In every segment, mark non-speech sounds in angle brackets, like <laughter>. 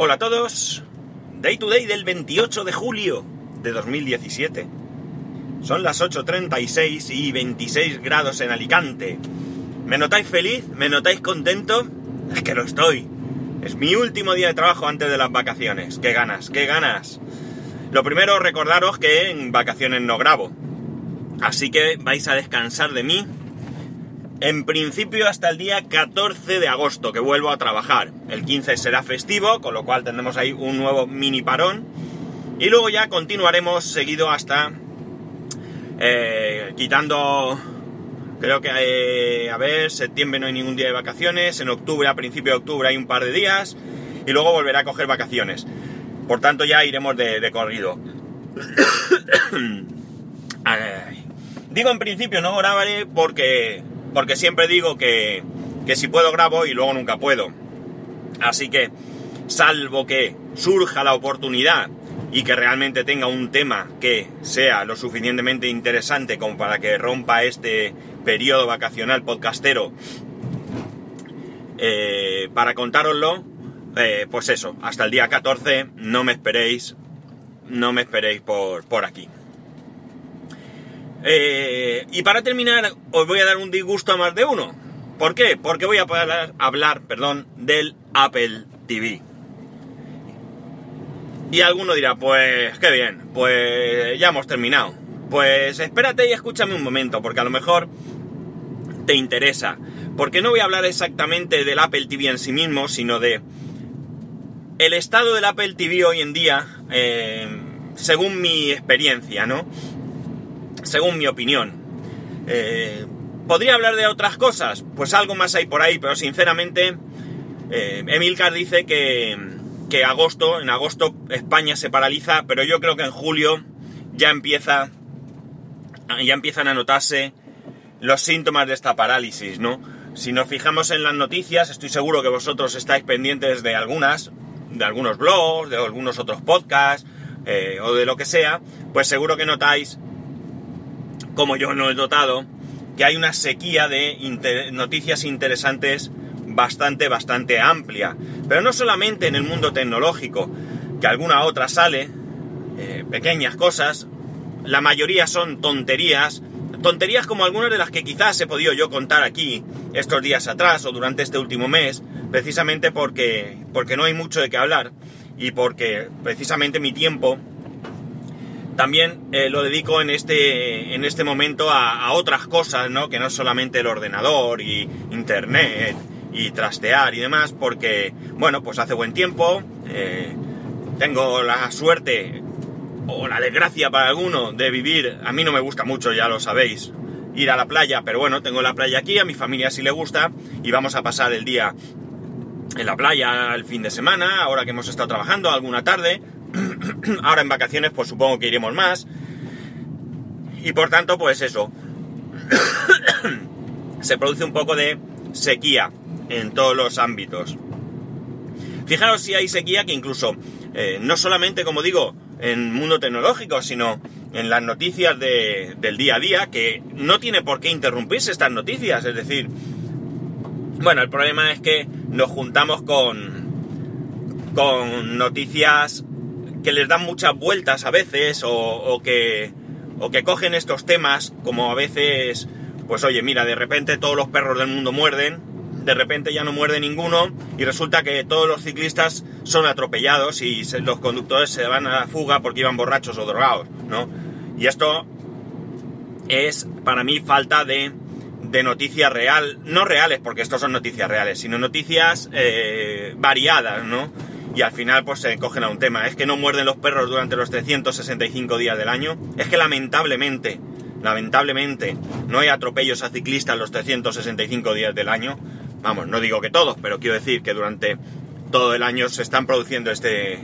Hola a todos. Day to day del 28 de julio de 2017. Son las 8.36 y 26 grados en Alicante. ¿Me notáis feliz? ¿Me notáis contento? Es que lo estoy. Es mi último día de trabajo antes de las vacaciones. ¡Qué ganas! ¡Qué ganas! Lo primero, recordaros que en vacaciones no grabo. Así que vais a descansar de mí en principio hasta el día 14 de agosto que vuelvo a trabajar. El 15 será festivo, con lo cual tendremos ahí un nuevo mini parón. Y luego ya continuaremos seguido hasta eh, quitando, creo que, eh, a ver, septiembre no hay ningún día de vacaciones, en octubre, a principio de octubre hay un par de días, y luego volverá a coger vacaciones. Por tanto ya iremos de, de corrido. <coughs> Digo en principio no grabaré porque porque siempre digo que, que si puedo grabo y luego nunca puedo. Así que, salvo que surja la oportunidad y que realmente tenga un tema que sea lo suficientemente interesante como para que rompa este periodo vacacional podcastero eh, para contároslo, eh, pues eso, hasta el día 14 no me esperéis, no me esperéis por, por aquí. Eh, y para terminar, os voy a dar un disgusto a más de uno. ¿Por qué? Porque voy a hablar, hablar perdón, del Apple TV. Y alguno dirá, pues qué bien, pues ya hemos terminado. Pues espérate y escúchame un momento, porque a lo mejor te interesa. Porque no voy a hablar exactamente del Apple TV en sí mismo, sino de el estado del Apple TV hoy en día, eh, según mi experiencia, ¿no? Según mi opinión. Eh, ¿Podría hablar de otras cosas? Pues algo más hay por ahí, pero sinceramente, eh, Emilcar dice que, que agosto, en agosto España se paraliza, pero yo creo que en julio ya empieza, ya empiezan a notarse los síntomas de esta parálisis, ¿no? Si nos fijamos en las noticias, estoy seguro que vosotros estáis pendientes de algunas, de algunos blogs, de algunos otros podcasts, eh, o de lo que sea, pues seguro que notáis como yo no he notado, que hay una sequía de noticias interesantes bastante, bastante amplia. Pero no solamente en el mundo tecnológico, que alguna otra sale, eh, pequeñas cosas, la mayoría son tonterías, tonterías como algunas de las que quizás he podido yo contar aquí estos días atrás o durante este último mes, precisamente porque, porque no hay mucho de qué hablar y porque precisamente mi tiempo también eh, lo dedico en este, en este momento a, otras cosas, ¿no? Que no solamente el ordenador y internet y trastear y demás, porque, bueno, pues hace buen tiempo, eh, tengo la suerte o la desgracia para alguno de vivir, a mí no me gusta mucho, ya lo sabéis, ir a la playa, pero bueno, tengo la playa aquí, a mi familia sí le gusta y vamos a pasar el día en la playa el fin de semana, ahora que hemos estado trabajando, alguna tarde, <clears throat> Ahora en vacaciones pues supongo que iremos más. Y por tanto pues eso. <clears throat> se produce un poco de sequía en todos los ámbitos. Fijaros si hay sequía que incluso, eh, no solamente como digo, en mundo tecnológico, sino en las noticias del día a día, que no tiene por qué interrumpirse estas noticias. Es decir, bueno, el problema es que nos juntamos con, con noticias que les dan muchas vueltas a veces o, que, o que cogen estos temas como a veces, pues oye, mira, de repente todos los perros del mundo muerden, de repente ya no muerde ninguno y resulta que todos los ciclistas son atropellados y los conductores se van a la fuga porque iban borrachos o drogados, ¿no? Y esto es para mí falta de, de noticias real, no reales porque estos son noticias reales, sino noticias eh, variadas, ¿no? Y al final pues se cogen a un tema. Es que no muerden los perros durante los 365 días del año. Es que lamentablemente, lamentablemente, no hay atropellos a ciclistas los 365 días del año. Vamos, no digo que todos, pero quiero decir que durante todo el año se están produciendo este,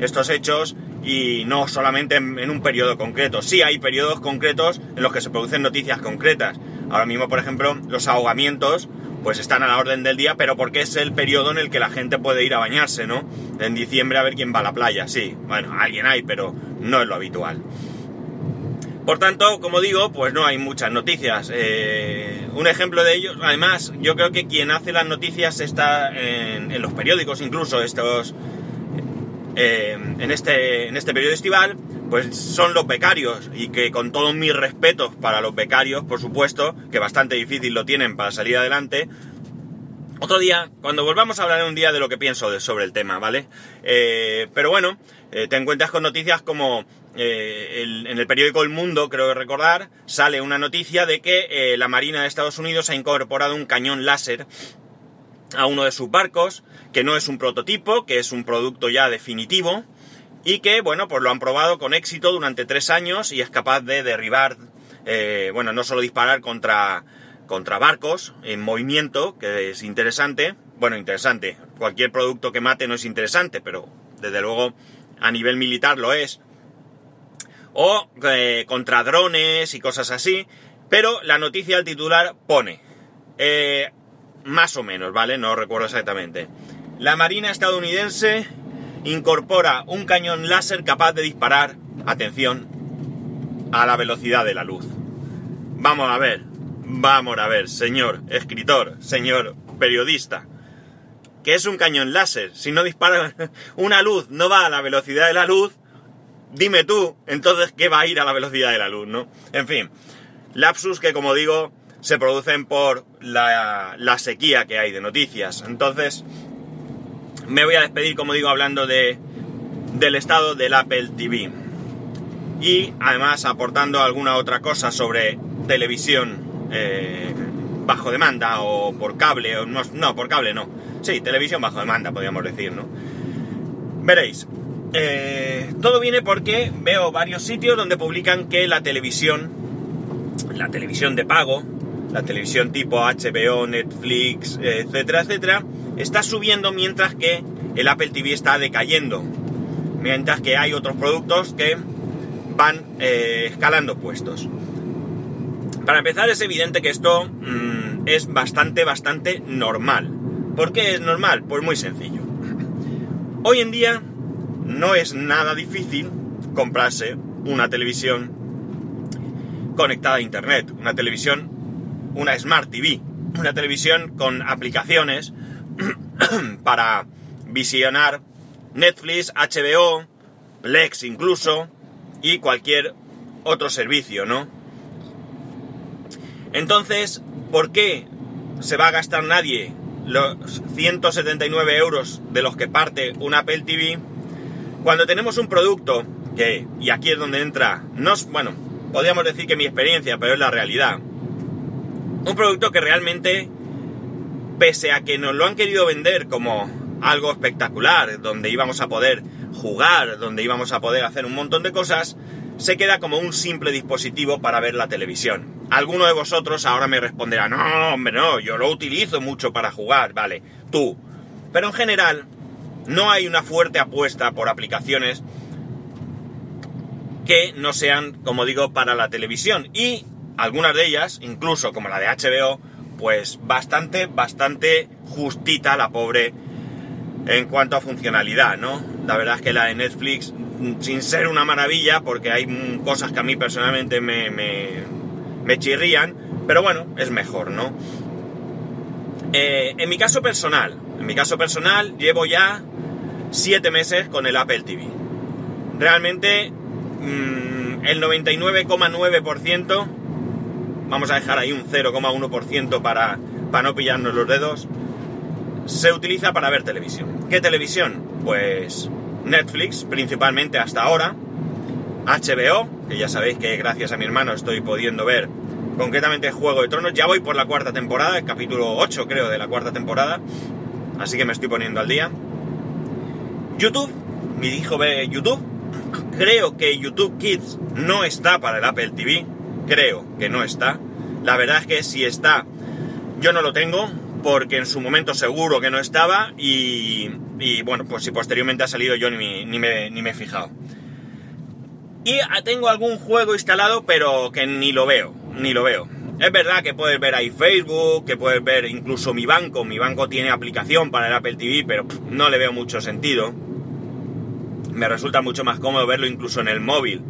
estos hechos y no solamente en, en, un periodo concreto. Sí hay periodos concretos en los que se producen noticias concretas. Ahora mismo, por ejemplo, los ahogamientos pues están a la orden del día, pero porque es el periodo en el que la gente puede ir a bañarse, ¿no? En diciembre a ver quién va a la playa, sí. Bueno, alguien hay, pero no es lo habitual. Por tanto, como digo, pues no hay muchas noticias. Eh, un ejemplo de ello, además, yo creo que quien hace las noticias está en, los periódicos, incluso estos, eh, en, este, en este periodo estival, pues son los becarios y que con todos mis respetos para los becarios, por supuesto, que bastante difícil lo tienen para salir adelante. Otro día, cuando volvamos a hablar un día de lo que pienso sobre el tema, ¿vale? Eh, pero bueno, eh, te encuentras con noticias como en el periódico El Mundo, creo recordar, sale una noticia de que la Marina de Estados Unidos ha incorporado un cañón láser a uno de sus barcos, que no es un prototipo, que es un producto ya definitivo, y que, bueno, pues lo han probado con éxito durante tres años y es capaz de derribar, eh, bueno, no solo disparar contra, contra barcos en movimiento, que es interesante, bueno, interesante, cualquier producto que mate no es interesante, pero desde luego a nivel militar lo es, o eh, contra drones y cosas así, pero la noticia al titular pone, eh, más o menos, ¿vale? No recuerdo exactamente. La Marina estadounidense incorpora un cañón láser capaz de disparar, atención, a la velocidad de la luz. Vamos a ver, vamos a ver, señor escritor, señor periodista. ¿Qué es un cañón láser? Si no dispara <laughs> una luz, no va a la velocidad de la luz, dime tú, entonces, ¿qué va a ir a la velocidad de la luz, no? En fin, lapsus que, como digo, se producen por la, sequía que hay de noticias. Entonces, me voy a despedir, como digo, hablando de, del estado del Apple TV. Y además aportando alguna otra cosa sobre televisión eh, bajo demanda o por cable, o no, no, por cable no. Sí, televisión bajo demanda, podríamos decir, ¿no? Veréis, eh, todo viene porque veo varios sitios donde publican que la televisión, la televisión de pago, la televisión tipo HBO, Netflix, etcétera, etcétera, está subiendo mientras que el Apple TV está decayendo. Mientras que hay otros productos que van eh, escalando puestos. Para empezar, es evidente que esto mm, es bastante, bastante normal. ¿Por qué es normal? Pues muy sencillo. Hoy en día no es nada difícil comprarse una televisión conectada a Internet, una televisión una Smart TV, una televisión con aplicaciones <clears throat> para visionar Netflix, HBO, Plex incluso y cualquier otro servicio, ¿no? Entonces, ¿por qué se va a gastar nadie los 179 euros de los que parte un Apple TV cuando tenemos un producto que, y aquí es donde entra, no bueno, podríamos decir que mi experiencia, pero es la realidad, un producto que realmente, pese a que nos lo han querido vender como algo espectacular, donde íbamos a poder jugar, donde íbamos a poder hacer un montón de cosas, se queda como un simple dispositivo para ver la televisión. Alguno de vosotros ahora me responderá, no, hombre, no, yo lo utilizo mucho para jugar, vale, tú. Pero en general, no hay una fuerte apuesta por aplicaciones que no sean, como digo, para la televisión. Y algunas de ellas, incluso como la de HBO, pues bastante, bastante justita la pobre en cuanto a funcionalidad, ¿no? La verdad es que la de Netflix, sin ser una maravilla, porque hay cosas que a mí personalmente me, me, chirrían, pero bueno, es mejor, ¿no? Eh, en mi caso personal, en mi caso personal, llevo ya 7 meses con el Apple TV. Realmente, mm, el 99,9% vamos a dejar ahí un 0,1% para, para no pillarnos los dedos, se utiliza para ver televisión. ¿Qué televisión? Pues Netflix, principalmente hasta ahora, HBO, que ya sabéis que gracias a mi hermano estoy pudiendo ver concretamente Juego de Tronos, ya voy por la cuarta temporada, el capítulo 8 creo de la cuarta temporada, así que me estoy poniendo al día. YouTube, mi hijo ve YouTube, creo que YouTube Kids no está para el Apple TV, creo que no está. La verdad es que si está, yo no lo tengo, porque en su momento seguro que no estaba y, bueno, pues si posteriormente ha salido yo ni, ni, me, ni me he fijado. Y tengo algún juego instalado, pero que ni lo veo, ni lo veo. Es verdad que puedes ver ahí Facebook, que puedes ver incluso mi banco. Mi banco tiene aplicación para el Apple TV, pero no le veo mucho sentido. Me resulta mucho más cómodo verlo incluso en el móvil.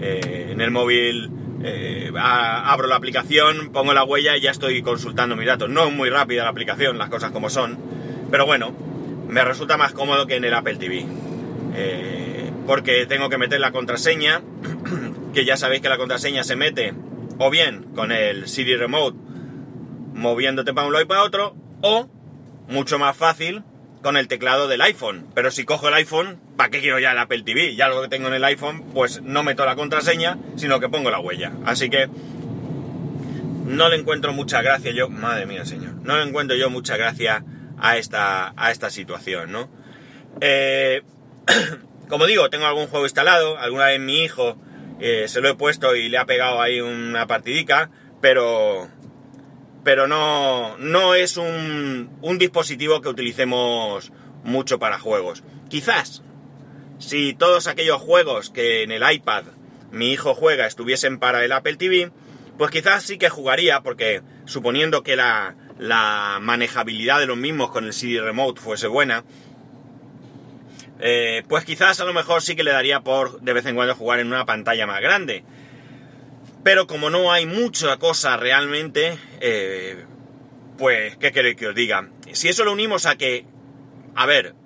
Eh, en el móvil eh, abro la aplicación, pongo la huella y ya estoy consultando mis datos. No es muy rápida la aplicación, las cosas como son, pero bueno, me resulta más cómodo que en el Apple TV. eh, porque tengo que meter la contraseña, <clears throat> que ya sabéis que la contraseña se mete o bien con el Siri Remote moviéndote para un lado y para otro, o mucho más fácil con el teclado del iPhone. Pero si cojo el iPhone, ¿para qué quiero ya el Apple TV? Ya lo que tengo en el iPhone, pues no meto la contraseña, sino que pongo la huella. Así que no le encuentro mucha gracia yo, madre mía señor, no le encuentro yo mucha gracia a esta, a esta situación, ¿no? Eh, <coughs> como digo, tengo algún juego instalado, alguna vez mi hijo eh, se lo he puesto y le ha pegado ahí una partidica, pero, pero no, no es un, un dispositivo que utilicemos mucho para juegos. Quizás, si todos aquellos juegos que en el iPad mi hijo juega estuviesen para el Apple TV, pues quizás sí que jugaría, porque suponiendo que la, la manejabilidad de los mismos con el CD Remote fuese buena, eh, pues quizás a lo mejor sí que le daría por de vez en cuando jugar en una pantalla más grande. Pero como no hay mucha cosa realmente, eh, pues, ¿qué queréis que os diga? Si eso lo unimos a que, a ver,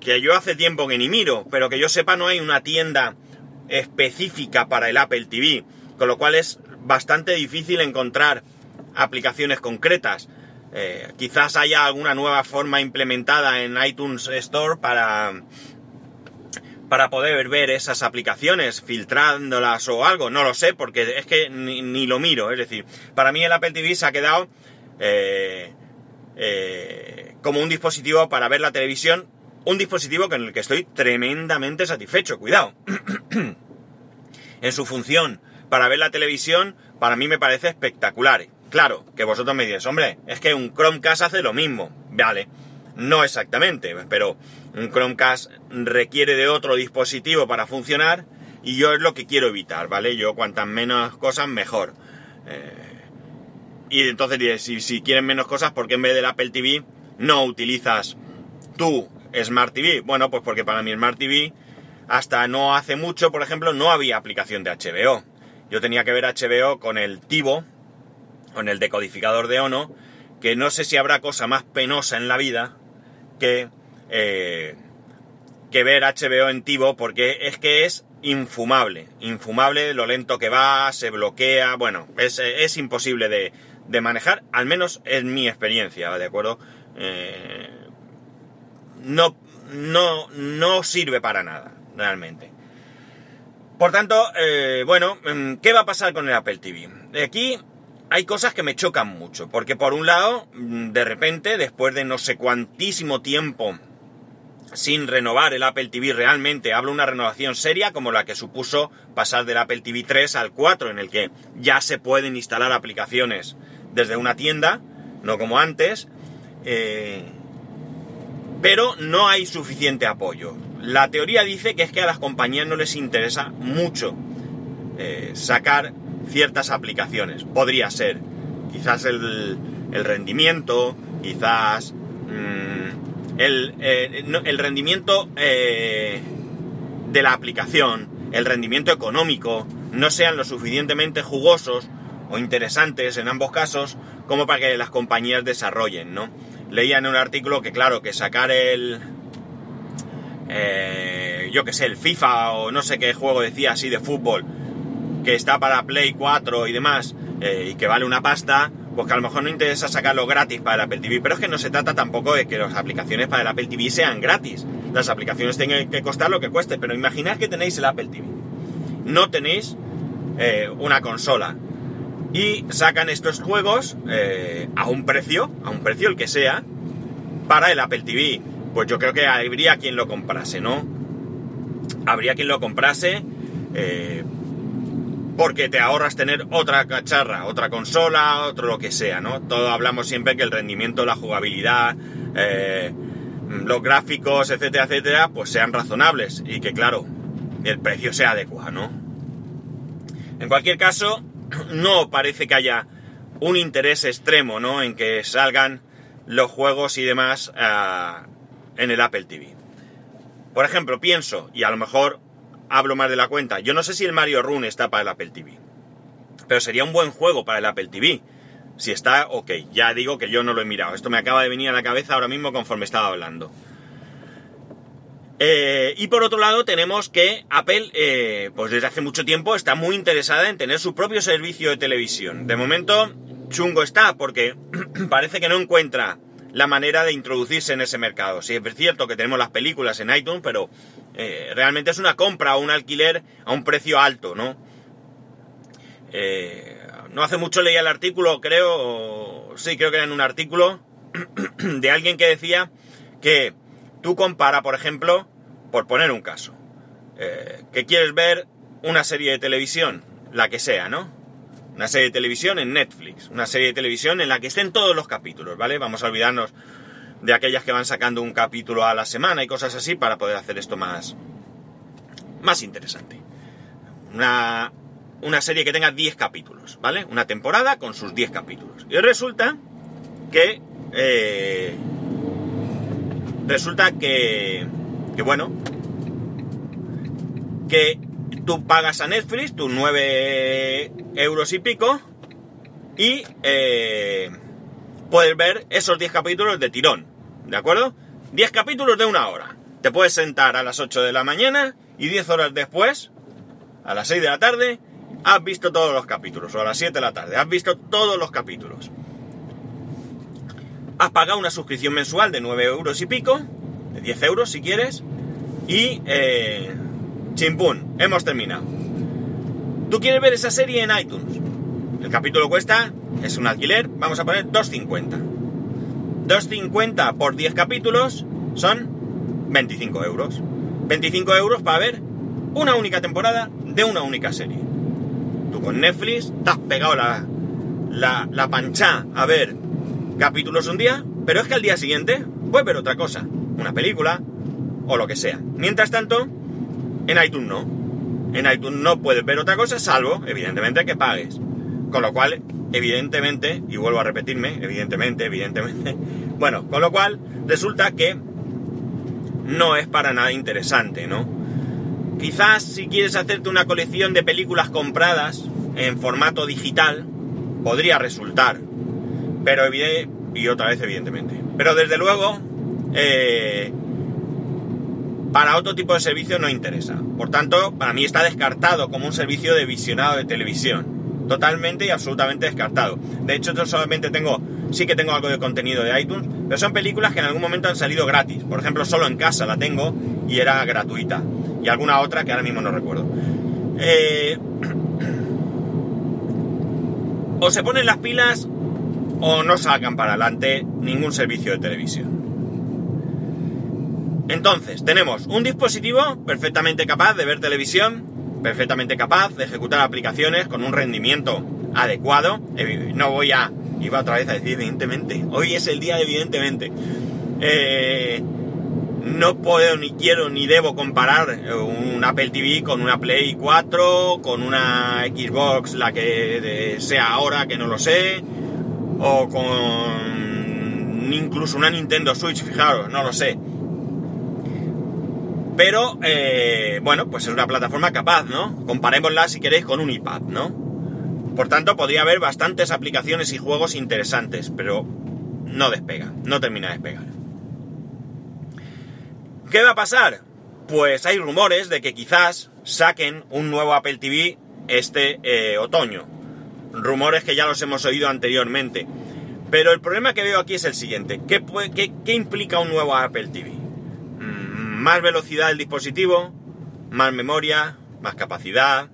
que yo hace tiempo que ni miro, pero que yo sepa no hay una tienda específica para el Apple TV, con lo cual es bastante difícil encontrar aplicaciones concretas. Eh, quizás haya alguna nueva forma implementada en iTunes Store para, para poder ver esas aplicaciones, filtrándolas o algo. No lo sé, porque es que ni, lo miro. Es decir, para mí el Apple TV se ha quedado eh, eh, como un dispositivo para ver la televisión. Un dispositivo con el que estoy tremendamente satisfecho. Cuidado. <clears throat> en su función para ver la televisión, para mí me parece espectacular. Claro, que vosotros me diréis, hombre, es que un Chromecast hace lo mismo. Vale, no exactamente, pero un Chromecast requiere de otro dispositivo para funcionar y yo es lo que quiero evitar, ¿vale? Yo cuantas menos cosas, mejor. Eh, y entonces diréis, si, si quieren menos cosas, ¿por qué en vez del Apple TV no utilizas tu Smart TV? Bueno, pues porque para mi Smart TV, hasta no hace mucho, por ejemplo, no había aplicación de HBO. Yo tenía que ver HBO con el Tivo, con el decodificador de Ono, que no sé si habrá cosa más penosa en la vida que, eh, que ver HBO en Tivo, porque es que es infumable, infumable lo lento que va, se bloquea, bueno, es, imposible de, manejar, al menos en mi experiencia, ¿de acuerdo? Eh, no, no, no sirve para nada, realmente. Por tanto, eh, bueno, mm, ¿qué va a pasar con el Apple TV? Aquí hay cosas que me chocan mucho, porque por un lado, mm, de repente, después de no sé cuantísimo tiempo sin renovar el Apple TV realmente, hablo una renovación seria como la que supuso pasar del Apple TV 3 al 4, en el que ya se pueden instalar aplicaciones desde una tienda, no como antes, eh, pero no hay suficiente apoyo. La teoría dice que es que a las compañías no les interesa mucho eh, sacar ciertas aplicaciones. Podría ser quizás el, rendimiento, quizás mm, el, eh, el, rendimiento eh, de la aplicación, el rendimiento económico, no sean lo suficientemente jugosos o interesantes en ambos casos como para que las compañías desarrollen, ¿no? Leía en un artículo que claro, que sacar el... Eh, yo que sé, el FIFA o no sé qué juego decía así de fútbol, que está para Play 4 y demás, eh, y que vale una pasta, pues que a lo mejor no interesa sacarlo gratis para el Apple TV. Pero es que no se trata tampoco de que las aplicaciones para el Apple TV sean gratis. Las aplicaciones tienen que costar lo que cueste, pero imaginad que tenéis el Apple TV. No tenéis eh, una consola. Y sacan estos juegos eh, a un precio, a un precio el que sea, para el Apple TV. Pues yo creo que habría quien lo comprase, ¿no? Habría quien lo comprase porque te ahorras tener otra cacharra, otra consola, otro lo que sea, ¿no? Todo hablamos siempre que el rendimiento, la jugabilidad, eh, los gráficos, etcétera, etcétera, pues sean razonables y que, claro, el precio sea adecuado, ¿no? En cualquier caso, <clears throat> no parece que haya un interés extremo, ¿no? En que salgan los juegos y demás ah, en el Apple TV. Por ejemplo, pienso, y a lo mejor hablo más de la cuenta. Yo no sé si el Mario Run está para el Apple TV. Pero sería un buen juego para el Apple TV. Si está, ok. Ya digo que yo no lo he mirado. Esto me acaba de venir a la cabeza ahora mismo conforme estaba hablando. Eh, y por otro lado tenemos que Apple, eh, pues desde hace mucho tiempo está muy interesada en tener su propio servicio de televisión. De momento, chungo está porque <clears throat> parece que no encuentra la manera de introducirse en ese mercado. Sí, es cierto que tenemos las películas en iTunes, pero eh, realmente es una compra o un alquiler a un precio alto, ¿no? no hace mucho leía el artículo, creo, sí, creo que era en un artículo <clears throat> de alguien que decía que Tú compara, por ejemplo, por poner un caso, eh, que quieres ver una serie de televisión, la que sea, ¿no? Una serie de televisión en Netflix, una serie de televisión en la que estén todos los capítulos, ¿vale? Vamos a olvidarnos de aquellas que van sacando un capítulo a la semana y cosas así para poder hacer esto más, más interesante. Una, una serie que tenga 10 capítulos, ¿vale? Una temporada con sus 10 capítulos. Y resulta que eh, Resulta que, que bueno, que tú pagas a Netflix tus 9 euros y pico y eh, puedes ver esos 10 capítulos de tirón, ¿de acuerdo? 10 capítulos de una hora. Te puedes sentar a las 8 de la mañana y 10 horas después, a las 6 de la tarde, has visto todos los capítulos, o a las 7 de la tarde, has visto todos los capítulos has pagado una suscripción mensual de 9 euros y pico, de 10 euros si quieres, y eh, chimpún, hemos terminado. Tú quieres ver esa serie en iTunes. El capítulo cuesta, es un alquiler, vamos a poner 2.50. 2.50 por 10 capítulos son 25 euros. 25 euros para ver una única temporada de una única serie. Tú con Netflix te has pegado la, la, la pancha a ver capítulos un día, pero es que al día siguiente puedes ver otra cosa, una película o lo que sea. Mientras tanto, en iTunes no. En iTunes no puedes ver otra cosa, salvo, evidentemente, que pagues. Con lo cual, evidentemente, y vuelvo a repetirme, evidentemente, evidentemente, <laughs> bueno, con lo cual resulta que no es para nada interesante, ¿no? Quizás si quieres hacerte una colección de películas compradas en formato digital, podría resultar, pero y otra vez evidentemente. Pero desde luego, eh, para otro tipo de servicio no interesa. Por tanto, para mí está descartado como un servicio de visionado de televisión. Totalmente y absolutamente descartado. De hecho, yo solamente tengo, sí que tengo algo de contenido de iTunes, pero son películas que en algún momento han salido gratis. Por ejemplo, solo en casa la tengo y era gratuita. Y alguna otra que ahora mismo no recuerdo. Eh, <clears throat> o se ponen las pilas o no salgan para adelante ningún servicio de televisión. Entonces, tenemos un dispositivo perfectamente capaz de ver televisión, perfectamente capaz de ejecutar aplicaciones con un rendimiento adecuado. No voy a... Iba otra vez a decir evidentemente. Hoy es el día de evidentemente. Eh, no puedo ni quiero ni debo comparar un Apple TV con una Play 4, con una Xbox, la que sea ahora, que no lo sé, o con incluso una Nintendo Switch, fijaros, no lo sé. Pero, eh, bueno, pues es una plataforma capaz, ¿no? Comparémosla si queréis con un iPad, ¿no? Por tanto, podría haber bastantes aplicaciones y juegos interesantes, pero no despega, no termina de despegar. ¿Qué va a pasar? Pues hay rumores de que quizás saquen un nuevo Apple TV este eh, otoño rumores que ya los hemos oído anteriormente. Pero el problema que veo aquí es el siguiente. ¿Qué, qué, implica un nuevo Apple TV? Más velocidad del dispositivo, más memoria, más capacidad,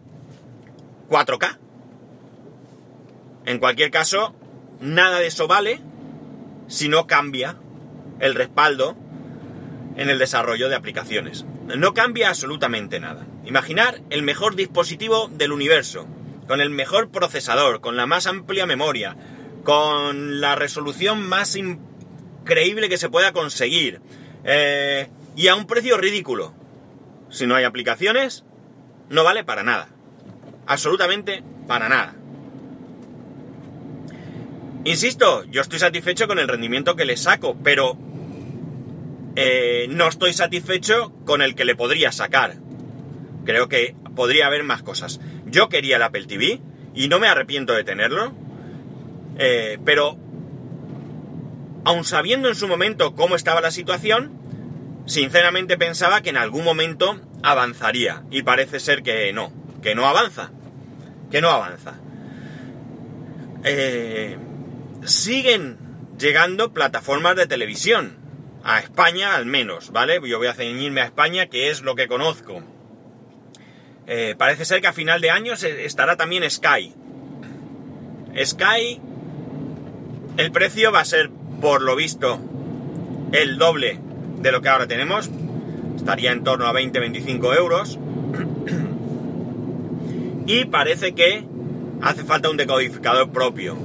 4K. En cualquier caso, nada de eso vale si no cambia el respaldo en el desarrollo de aplicaciones. No cambia absolutamente nada. Imaginar el mejor dispositivo del universo, con el mejor procesador, con la más amplia memoria, con la resolución más increíble que se pueda conseguir, eh, y a un precio ridículo. Si no hay aplicaciones, no vale para nada. Absolutamente para nada. Insisto, yo estoy satisfecho con el rendimiento que le saco, pero eh, no estoy satisfecho con el que le podría sacar. Creo que podría haber más cosas. Yo quería el Apple TV y no me arrepiento de tenerlo, eh, pero aun sabiendo en su momento cómo estaba la situación, sinceramente pensaba que en algún momento avanzaría. Y parece ser que no, que no avanza. Que no avanza. Eh, siguen llegando plataformas de televisión. A España al menos, ¿vale? Yo voy a ceñirme a España, que es lo que conozco. Eh, parece ser que a final de año estará también Sky. Sky, el precio va a ser, por lo visto, el doble de lo que ahora tenemos. Estaría en torno a 20-25 euros. y parece que hace falta un decodificador propio.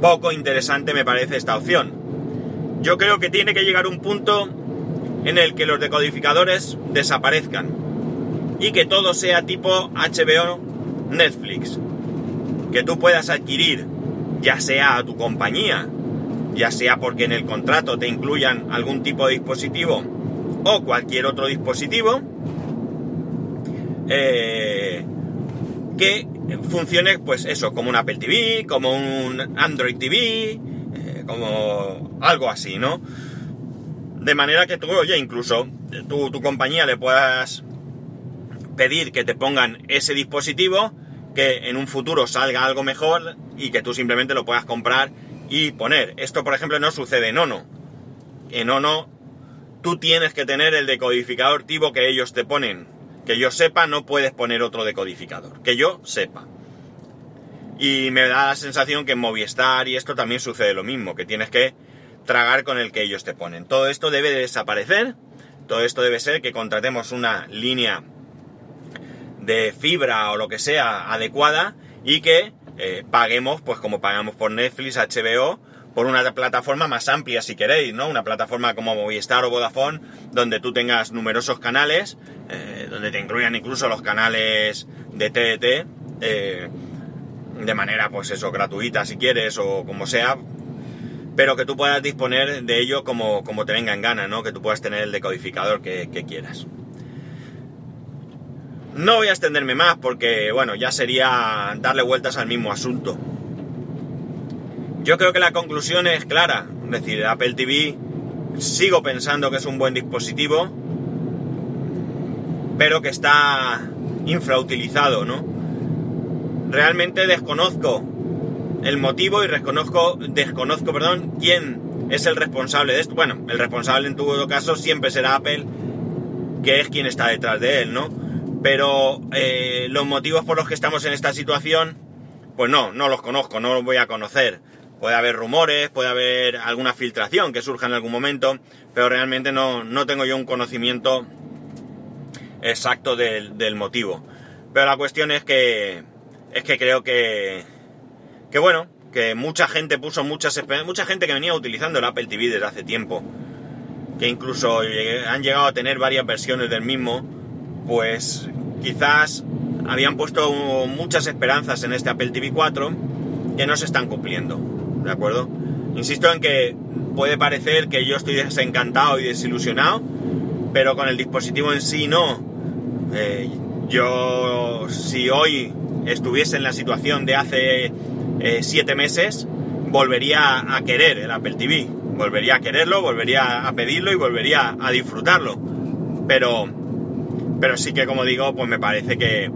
Poco interesante me parece esta opción. Yo creo que tiene que llegar un punto en el que los decodificadores desaparezcan y que todo sea tipo HBO Netflix. Que tú puedas adquirir ya sea a tu compañía, ya sea porque en el contrato te incluyan algún tipo de dispositivo o cualquier otro dispositivo, eh, que funcione, pues eso, como un Apple TV, como un Android TV, eh, como algo así, ¿no? De manera que tú, oye, incluso tu, tu compañía le puedas pedir que te pongan ese dispositivo, que en un futuro salga algo mejor y que tú simplemente lo puedas comprar y poner. Esto, por ejemplo, no sucede en Ono. En Ono tú tienes que tener el decodificador tipo que ellos te ponen. Que yo sepa, no puedes poner otro decodificador. Que yo sepa. Y me da la sensación que en Movistar y esto también sucede lo mismo, que tienes que tragar con el que ellos te ponen. Todo esto debe de desaparecer. Todo esto debe ser que contratemos una línea de fibra o lo que sea adecuada y que eh, paguemos, pues como pagamos por Netflix, HBO, por una plataforma más amplia si queréis, ¿no? Una plataforma como Movistar o Vodafone, donde tú tengas numerosos canales, eh, donde te incluyan incluso los canales de TDT, eh, de manera, pues eso, gratuita si quieres o como sea, pero que tú puedas disponer de ello como, como te venga en gana, ¿no? Que tú puedas tener el decodificador que quieras. No voy a extenderme más porque, bueno, ya sería darle vueltas al mismo asunto. Yo creo que la conclusión es clara. Es decir, Apple TV sigo pensando que es un buen dispositivo, pero que está infrautilizado, ¿no? Realmente desconozco el motivo y desconozco, desconozco, perdón, quién es el responsable de esto. Bueno, el responsable en todo caso siempre será Apple, que es quien está detrás de él, ¿no? Pero eh, los motivos por los que estamos en esta situación, pues no, no los conozco, no los voy a conocer. Puede haber rumores, puede haber alguna filtración que surja en algún momento, pero realmente no, no tengo yo un conocimiento exacto del, motivo. Pero la cuestión es que, es que creo que, que bueno, que mucha gente puso muchas mucha gente que venía utilizando el Apple TV desde hace tiempo, que incluso han llegado a tener varias versiones del mismo, pues quizás habían puesto muchas esperanzas en este Apple TV 4 que no se están cumpliendo, ¿de acuerdo? Insisto en que puede parecer que yo estoy desencantado y desilusionado, pero con el dispositivo en sí no. Eh, yo, si hoy estuviese en la situación de hace 7 eh, meses, volvería a querer el Apple TV. Volvería a quererlo, volvería a pedirlo y volvería a disfrutarlo. Pero pero sí que, como digo, pues me parece que,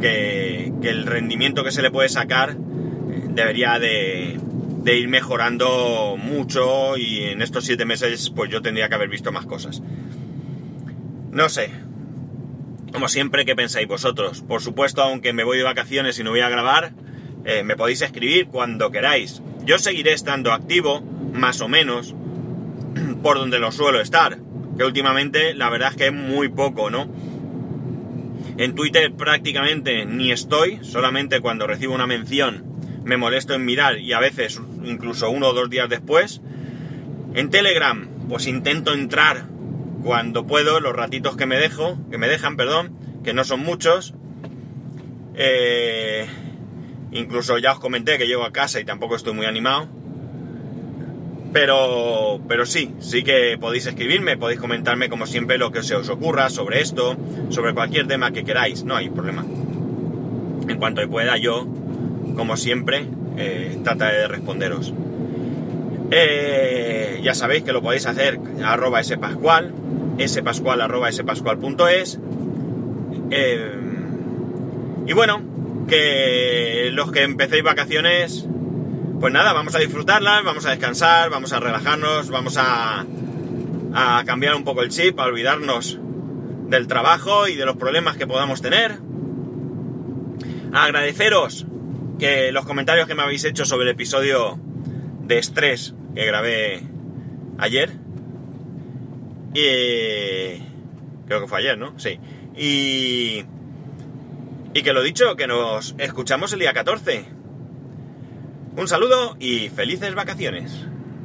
que, el rendimiento que se le puede sacar eh, debería de, ir mejorando mucho y en estos siete meses pues yo tendría que haber visto más cosas. No sé. Como siempre, ¿qué pensáis vosotros? Por supuesto, aunque me voy de vacaciones y no voy a grabar, eh, me podéis escribir cuando queráis. Yo seguiré estando activo, más o menos, <clears throat> por donde lo suelo estar que últimamente la verdad es que es muy poco, ¿no? En Twitter prácticamente ni estoy, solamente cuando recibo una mención me molesto en mirar y a veces incluso uno o dos días después. En Telegram, pues intento entrar cuando puedo, los ratitos que me dejo, que me dejan, perdón, que no son muchos. Eh, incluso ya os comenté que llego a casa y tampoco estoy muy animado. Pero, pero sí, sí que podéis escribirme, podéis comentarme como siempre lo que se os ocurra sobre esto, sobre cualquier tema que queráis, no hay problema. En cuanto pueda yo, como siempre, eh, trataré de responderos. Eh, ya sabéis que lo podéis hacer arroba spascual, spascual arroba spascual.es. Eh, y bueno, que los que empecéis vacaciones, pues nada, vamos a disfrutarlas, vamos a descansar, vamos a relajarnos, vamos a, a cambiar un poco el chip, a olvidarnos del trabajo y de los problemas que podamos tener. agradeceros que los comentarios que me habéis hecho sobre el episodio de estrés que grabé ayer. Y creo que fue ayer, ¿no? Sí. Y y que lo dicho, que nos escuchamos el día 14. Un saludo y felices vacaciones.